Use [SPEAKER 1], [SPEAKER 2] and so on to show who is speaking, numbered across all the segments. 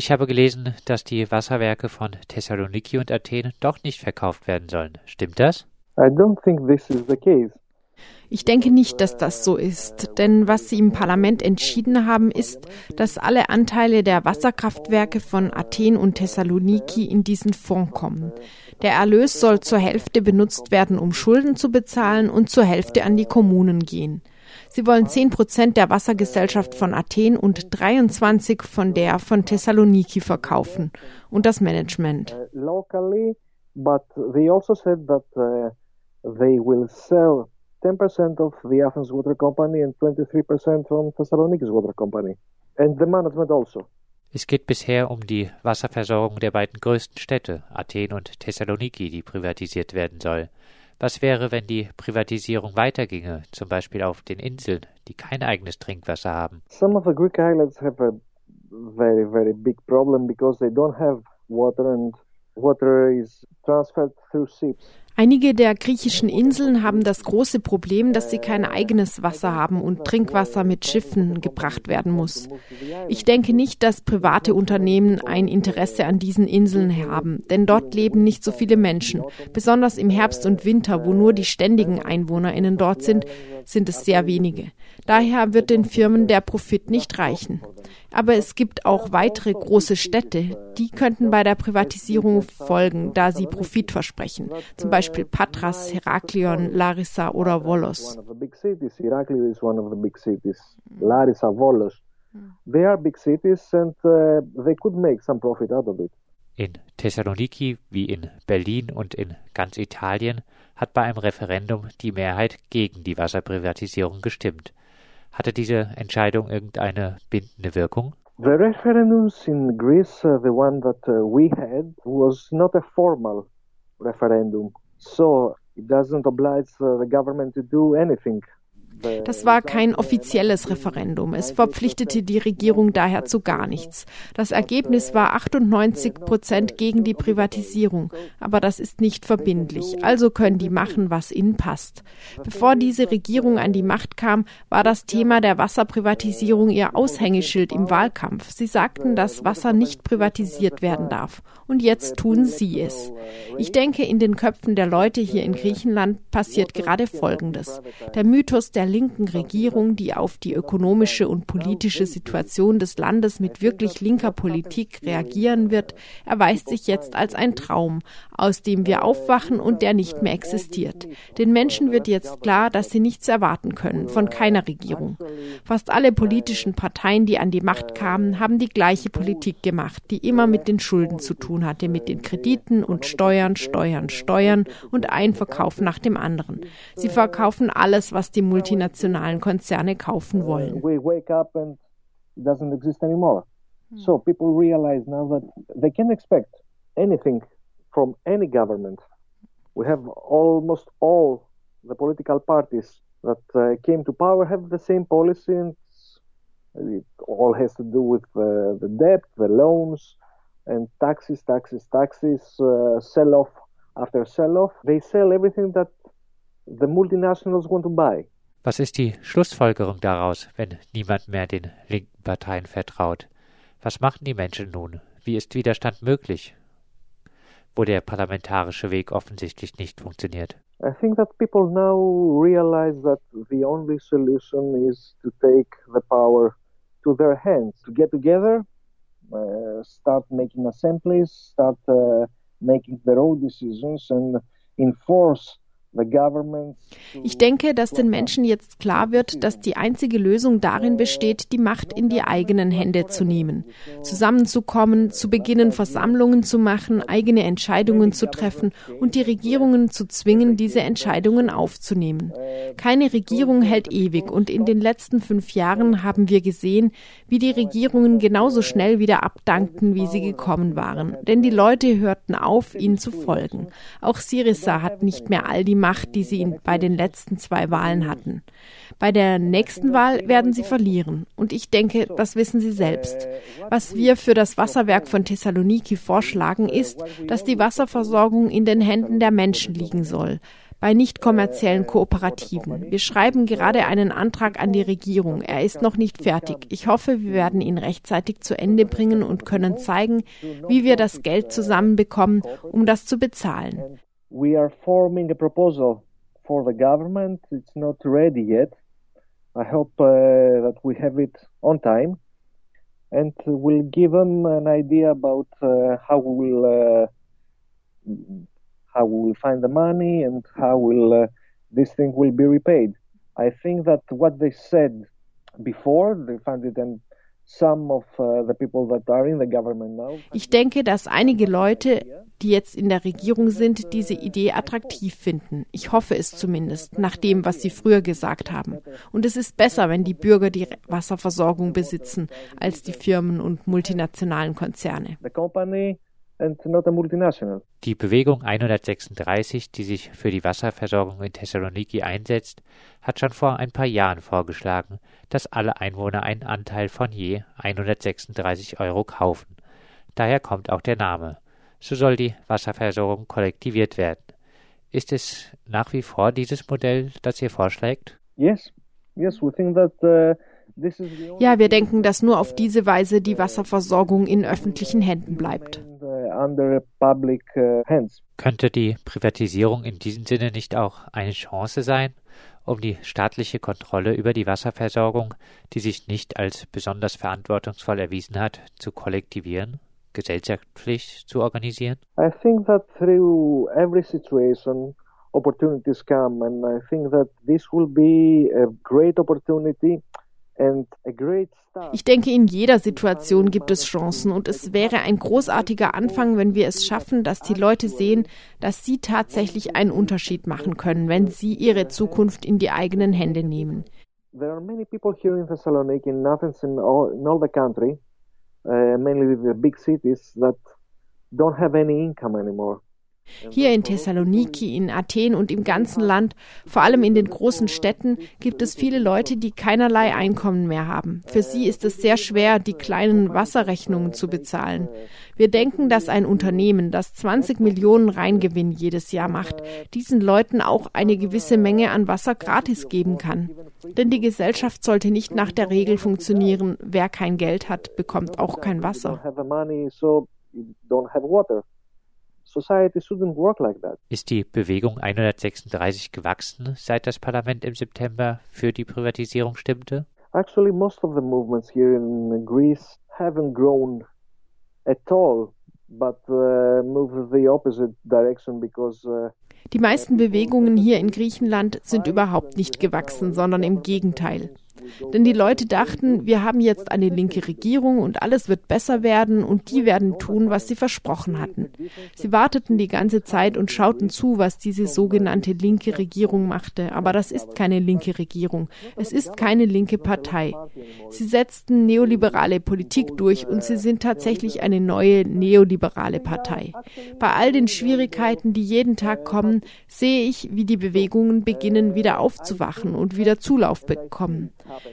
[SPEAKER 1] Ich habe gelesen, dass die Wasserwerke von Thessaloniki und Athen doch nicht verkauft werden sollen. Stimmt das? I don't think this is the
[SPEAKER 2] case. Ich denke nicht, dass das so ist, denn was Sie im Parlament entschieden haben, ist, dass alle Anteile der Wasserkraftwerke von Athen und Thessaloniki in diesen Fonds kommen. Der Erlös soll zur Hälfte benutzt werden, um Schulden zu bezahlen und zur Hälfte an die Kommunen gehen. Sie wollen 10 Prozent der Wassergesellschaft von Athen und 23 von der von Thessaloniki verkaufen und das Management. Uh, locally, but they also said that uh, they will sell 10% of the Athens Water Company and 23% from Thessaloniki's Water Company. And the management also.
[SPEAKER 1] Es geht bisher um die Wasserversorgung der beiden größten Städte, Athen und Thessaloniki, die privatisiert werden soll. Was wäre, wenn die Privatisierung weiterginge, zum Beispiel auf den Inseln, die kein eigenes Trinkwasser haben?
[SPEAKER 3] Some of the Greek islands have a very, very big problem because they don't have water and water is transferred through ships.
[SPEAKER 2] Einige der griechischen Inseln haben das große Problem, dass sie kein eigenes Wasser haben und Trinkwasser mit Schiffen gebracht werden muss. Ich denke nicht, dass private Unternehmen ein Interesse an diesen Inseln haben, denn dort leben nicht so viele Menschen. Besonders im Herbst und Winter, wo nur die ständigen Einwohnerinnen dort sind, sind es sehr wenige. Daher wird den Firmen der Profit nicht reichen. Aber es gibt auch weitere große Städte, die könnten bei der Privatisierung folgen, da sie Profit versprechen. Zum Beispiel Patras, Heraklion, Larissa oder Volos.
[SPEAKER 3] Larissa, Volos. They are big cities and uh, they could make some profit out of it.
[SPEAKER 1] In Thessaloniki wie in Berlin und in ganz Italien hat bei einem Referendum die Mehrheit gegen die Wasserprivatisierung gestimmt. Hatte diese Entscheidung irgendeine bindende Wirkung?
[SPEAKER 3] The referendums in Greece, uh, the one that uh, we had, was not a formal referendum. So it doesn't oblige uh, the government to do anything.
[SPEAKER 2] Das war kein offizielles Referendum. Es verpflichtete die Regierung daher zu gar nichts. Das Ergebnis war 98 Prozent gegen die Privatisierung. Aber das ist nicht verbindlich. Also können die machen, was ihnen passt. Bevor diese Regierung an die Macht kam, war das Thema der Wasserprivatisierung ihr Aushängeschild im Wahlkampf. Sie sagten, dass Wasser nicht privatisiert werden darf. Und jetzt tun sie es. Ich denke, in den Köpfen der Leute hier in Griechenland passiert gerade Folgendes. Der Mythos der linken Regierung, die auf die ökonomische und politische Situation des Landes mit wirklich linker Politik reagieren wird, erweist sich jetzt als ein Traum, aus dem wir aufwachen und der nicht mehr existiert. Den Menschen wird jetzt klar, dass sie nichts erwarten können von keiner Regierung. Fast alle politischen Parteien, die an die Macht kamen, haben die gleiche Politik gemacht, die immer mit den Schulden zu tun hatte, mit den Krediten und Steuern, Steuern, Steuern und ein Verkauf nach dem anderen. Sie verkaufen alles, was die Multinationalen multinationalen Konzerne kaufen wollen. We wake up and it doesn't exist anymore.
[SPEAKER 3] So people realize now that they can expect anything from any government. We have almost all the political parties that uh, came to power have the same policy and it all has to do with uh, the debt, the loans, and taxes, taxes, taxes, uh, sell off after sell off. They sell everything that the multinationals want to buy.
[SPEAKER 1] Was ist die Schlussfolgerung daraus, wenn niemand mehr den linken Parteien vertraut? Was machen die Menschen nun? Wie ist Widerstand möglich, wo der parlamentarische Weg offensichtlich nicht funktioniert?
[SPEAKER 3] I think that people now realize that the only solution is to take the power to their hands, to get together, uh, start making assemblies, start uh, making their own decisions and enforce
[SPEAKER 2] ich denke, dass den Menschen jetzt klar wird, dass die einzige Lösung darin besteht, die Macht in die eigenen Hände zu nehmen, zusammenzukommen, zu beginnen, Versammlungen zu machen, eigene Entscheidungen zu treffen und die Regierungen zu zwingen, diese Entscheidungen aufzunehmen. Keine Regierung hält ewig und in den letzten fünf Jahren haben wir gesehen, wie die Regierungen genauso schnell wieder abdankten, wie sie gekommen waren. Denn die Leute hörten auf, ihnen zu folgen. Auch Syriza hat nicht mehr all die Macht, die sie bei den letzten zwei Wahlen hatten. Bei der nächsten Wahl werden sie verlieren. Und ich denke, das wissen sie selbst. Was wir für das Wasserwerk von Thessaloniki vorschlagen, ist, dass die Wasserversorgung in den Händen der Menschen liegen soll. bei nicht kommerziellen Kooperativen. Wir schreiben gerade einen Antrag an die Regierung. Er ist noch nicht fertig. Ich hoffe, wir werden ihn rechtzeitig zu Ende bringen und können zeigen, wie wir das Geld zusammenbekommen, um das zu bezahlen. We are forming a proposal for the government. It's not ready yet. I hope uh, that we have it on time and we'll give them an idea about uh, how we will uh, how we will find the money and how will uh, this thing will be repaid. I think that what they said before they found it and ich denke, dass einige Leute, die jetzt in der Regierung sind, diese Idee attraktiv finden. Ich hoffe es zumindest, nach dem, was sie früher gesagt haben. Und es ist besser, wenn die Bürger die Wasserversorgung besitzen, als die Firmen und multinationalen Konzerne
[SPEAKER 1] and not a multinational. Die Bewegung 136, die sich für die Wasserversorgung in Thessaloniki einsetzt, hat schon vor ein paar Jahren vorgeschlagen, dass alle Einwohner einen Anteil von je 136 Euro kaufen. Daher kommt auch der Name. So soll die Wasserversorgung kollektiviert werden. Ist es nach wie vor dieses Modell, das ihr vorschlägt?
[SPEAKER 2] Yes, yes, we think that uh, ja, wir denken, dass nur auf diese Weise die Wasserversorgung in öffentlichen Händen bleibt.
[SPEAKER 1] Könnte die Privatisierung in diesem Sinne nicht auch eine Chance sein, um die staatliche Kontrolle über die Wasserversorgung, die sich nicht als besonders verantwortungsvoll erwiesen hat, zu kollektivieren, gesellschaftlich zu organisieren?
[SPEAKER 3] I think that through every situation opportunities come and I think that this will be a great opportunity
[SPEAKER 2] ich denke, in jeder Situation gibt es Chancen und es wäre ein großartiger Anfang, wenn wir es schaffen, dass die Leute sehen, dass sie tatsächlich einen Unterschied machen können, wenn sie ihre Zukunft in die eigenen Hände nehmen. There are many people here in Thessaloniki, in Athens, in all, in all the country, uh, mainly the big cities, that don't have any income anymore. Hier in Thessaloniki, in Athen und im ganzen Land, vor allem in den großen Städten, gibt es viele Leute, die keinerlei Einkommen mehr haben. Für sie ist es sehr schwer, die kleinen Wasserrechnungen zu bezahlen. Wir denken, dass ein Unternehmen, das 20 Millionen Reingewinn jedes Jahr macht, diesen Leuten auch eine gewisse Menge an Wasser gratis geben kann. Denn die Gesellschaft sollte nicht nach der Regel funktionieren, wer kein Geld hat, bekommt auch kein Wasser.
[SPEAKER 1] Society shouldn't work like that. Ist die Bewegung 136 gewachsen, seit das Parlament im September für die Privatisierung stimmte?
[SPEAKER 3] Actually, most of the movements here in Greece haven't grown at all, but uh, move the opposite direction because uh,
[SPEAKER 2] die meisten Bewegungen hier in Griechenland sind überhaupt nicht gewachsen, sondern im Gegenteil. Denn die Leute dachten, wir haben jetzt eine linke Regierung und alles wird besser werden und die werden tun, was sie versprochen hatten. Sie warteten die ganze Zeit und schauten zu, was diese sogenannte linke Regierung machte. Aber das ist keine linke Regierung. Es ist keine linke Partei. Sie setzten neoliberale Politik durch und sie sind tatsächlich eine neue neoliberale Partei. Bei all den Schwierigkeiten, die jeden Tag kommen, sehe ich, wie die Bewegungen beginnen, wieder aufzuwachen und wieder Zulauf bekommen.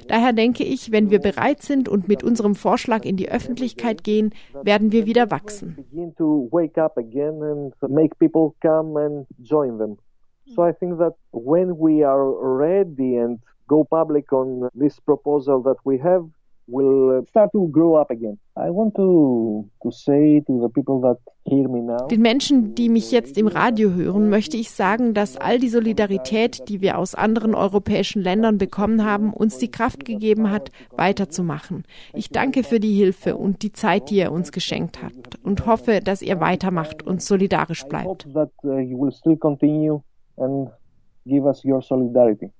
[SPEAKER 2] Daher denke ich, wenn wir bereit sind und mit unserem Vorschlag in die Öffentlichkeit gehen, werden wir wieder wachsen. So I think that when we are ready and go public on this proposal that we have, will start to grow up again. I want to, to say to the people that hear me now. Den Menschen, die mich jetzt im Radio hören, möchte ich sagen, dass all die Solidarität, die wir aus anderen europäischen Ländern bekommen haben, uns die Kraft gegeben hat, weiterzumachen. Ich danke für die Hilfe und die Zeit, die ihr uns geschenkt habt und hoffe, dass ihr weitermacht und solidarisch bleibt. I hope that, uh, give us your solidarity.